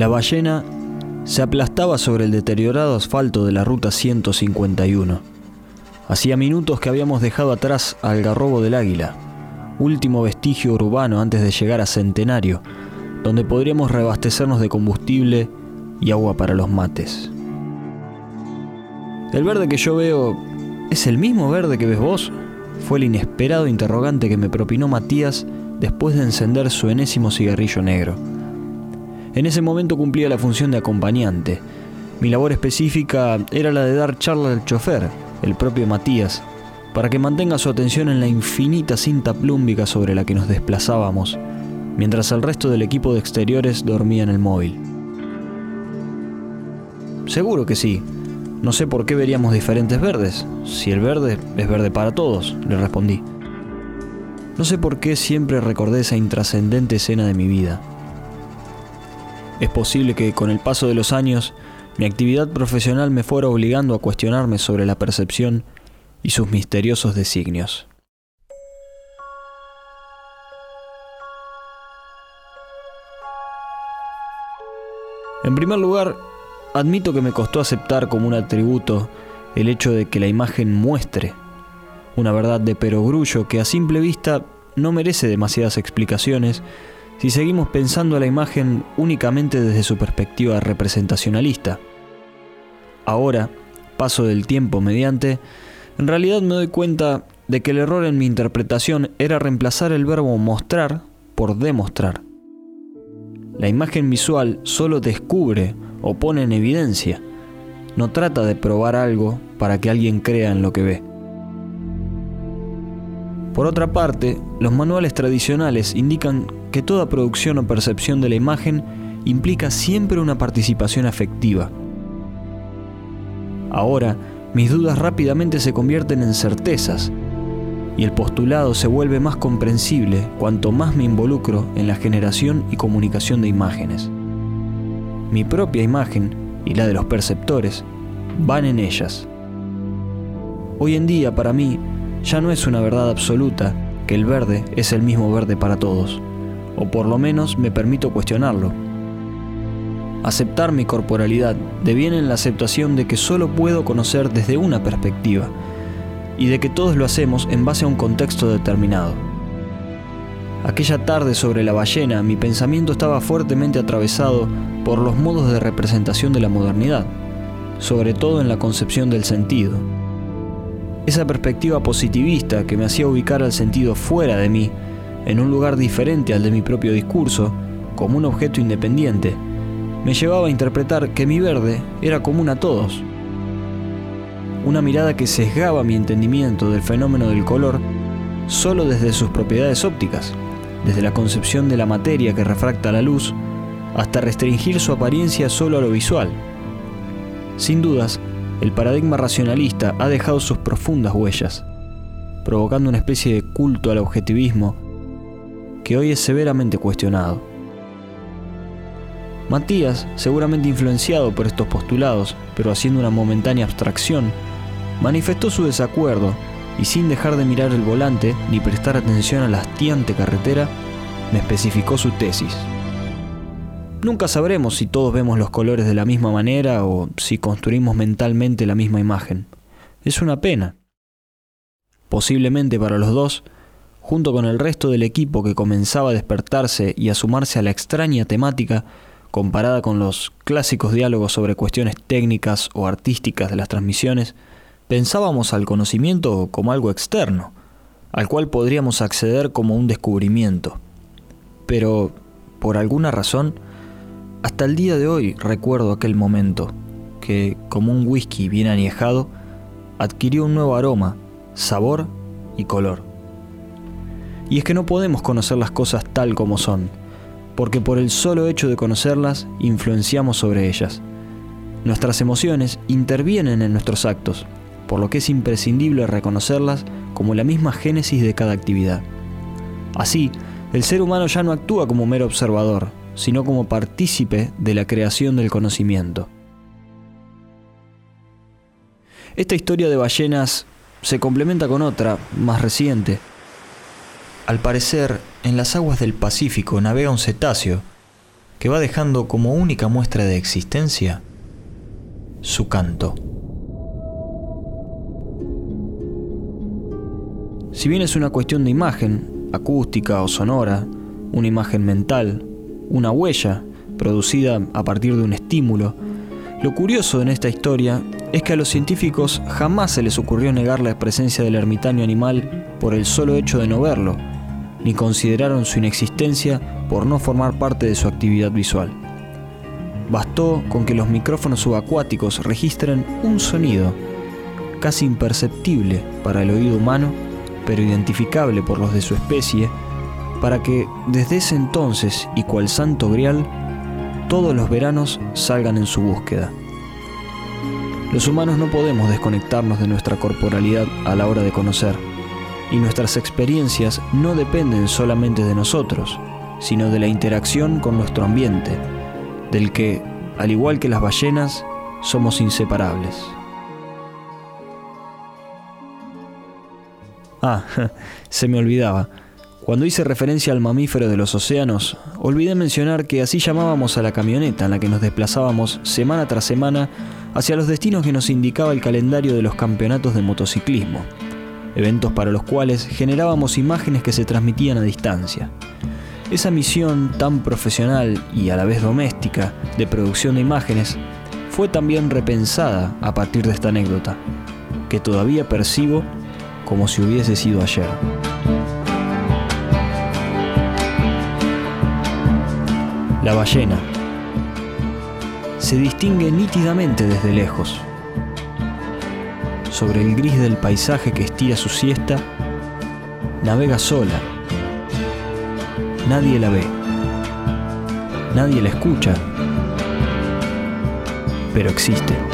La ballena se aplastaba sobre el deteriorado asfalto de la ruta 151. Hacía minutos que habíamos dejado atrás al garrobo del águila, último vestigio urbano antes de llegar a Centenario, donde podríamos reabastecernos de combustible y agua para los mates. ¿El verde que yo veo es el mismo verde que ves vos? Fue el inesperado interrogante que me propinó Matías después de encender su enésimo cigarrillo negro. En ese momento cumplía la función de acompañante. Mi labor específica era la de dar charla al chofer, el propio Matías, para que mantenga su atención en la infinita cinta plúmbica sobre la que nos desplazábamos, mientras el resto del equipo de exteriores dormía en el móvil. Seguro que sí. No sé por qué veríamos diferentes verdes, si el verde es verde para todos, le respondí. No sé por qué siempre recordé esa intrascendente escena de mi vida. Es posible que con el paso de los años mi actividad profesional me fuera obligando a cuestionarme sobre la percepción y sus misteriosos designios. En primer lugar, admito que me costó aceptar como un atributo el hecho de que la imagen muestre una verdad de perogrullo que a simple vista no merece demasiadas explicaciones si seguimos pensando a la imagen únicamente desde su perspectiva representacionalista. Ahora, paso del tiempo mediante, en realidad me doy cuenta de que el error en mi interpretación era reemplazar el verbo mostrar por demostrar. La imagen visual solo descubre o pone en evidencia, no trata de probar algo para que alguien crea en lo que ve. Por otra parte, los manuales tradicionales indican que toda producción o percepción de la imagen implica siempre una participación afectiva. Ahora, mis dudas rápidamente se convierten en certezas y el postulado se vuelve más comprensible cuanto más me involucro en la generación y comunicación de imágenes. Mi propia imagen y la de los perceptores van en ellas. Hoy en día para mí ya no es una verdad absoluta que el verde es el mismo verde para todos o por lo menos me permito cuestionarlo. Aceptar mi corporalidad deviene en la aceptación de que solo puedo conocer desde una perspectiva y de que todos lo hacemos en base a un contexto determinado. Aquella tarde sobre la ballena mi pensamiento estaba fuertemente atravesado por los modos de representación de la modernidad, sobre todo en la concepción del sentido. Esa perspectiva positivista que me hacía ubicar al sentido fuera de mí en un lugar diferente al de mi propio discurso, como un objeto independiente, me llevaba a interpretar que mi verde era común a todos. Una mirada que sesgaba mi entendimiento del fenómeno del color solo desde sus propiedades ópticas, desde la concepción de la materia que refracta la luz, hasta restringir su apariencia solo a lo visual. Sin dudas, el paradigma racionalista ha dejado sus profundas huellas, provocando una especie de culto al objetivismo que hoy es severamente cuestionado. Matías, seguramente influenciado por estos postulados, pero haciendo una momentánea abstracción, manifestó su desacuerdo y sin dejar de mirar el volante ni prestar atención a la hastiante carretera, me especificó su tesis. Nunca sabremos si todos vemos los colores de la misma manera o si construimos mentalmente la misma imagen. Es una pena. Posiblemente para los dos, junto con el resto del equipo que comenzaba a despertarse y a sumarse a la extraña temática comparada con los clásicos diálogos sobre cuestiones técnicas o artísticas de las transmisiones, pensábamos al conocimiento como algo externo, al cual podríamos acceder como un descubrimiento. Pero, por alguna razón, hasta el día de hoy recuerdo aquel momento, que, como un whisky bien añejado, adquirió un nuevo aroma, sabor y color. Y es que no podemos conocer las cosas tal como son, porque por el solo hecho de conocerlas influenciamos sobre ellas. Nuestras emociones intervienen en nuestros actos, por lo que es imprescindible reconocerlas como la misma génesis de cada actividad. Así, el ser humano ya no actúa como mero observador, sino como partícipe de la creación del conocimiento. Esta historia de ballenas se complementa con otra, más reciente. Al parecer, en las aguas del Pacífico navega un cetáceo que va dejando como única muestra de existencia su canto. Si bien es una cuestión de imagen, acústica o sonora, una imagen mental, una huella producida a partir de un estímulo, lo curioso en esta historia es que a los científicos jamás se les ocurrió negar la presencia del ermitaño animal por el solo hecho de no verlo, ni consideraron su inexistencia por no formar parte de su actividad visual. Bastó con que los micrófonos subacuáticos registren un sonido, casi imperceptible para el oído humano, pero identificable por los de su especie, para que desde ese entonces y cual santo grial, todos los veranos salgan en su búsqueda. Los humanos no podemos desconectarnos de nuestra corporalidad a la hora de conocer, y nuestras experiencias no dependen solamente de nosotros, sino de la interacción con nuestro ambiente, del que, al igual que las ballenas, somos inseparables. Ah, se me olvidaba. Cuando hice referencia al mamífero de los océanos, olvidé mencionar que así llamábamos a la camioneta en la que nos desplazábamos semana tras semana hacia los destinos que nos indicaba el calendario de los campeonatos de motociclismo, eventos para los cuales generábamos imágenes que se transmitían a distancia. Esa misión tan profesional y a la vez doméstica de producción de imágenes fue también repensada a partir de esta anécdota, que todavía percibo como si hubiese sido ayer. La ballena se distingue nítidamente desde lejos. Sobre el gris del paisaje que estira su siesta, navega sola. Nadie la ve. Nadie la escucha. Pero existe.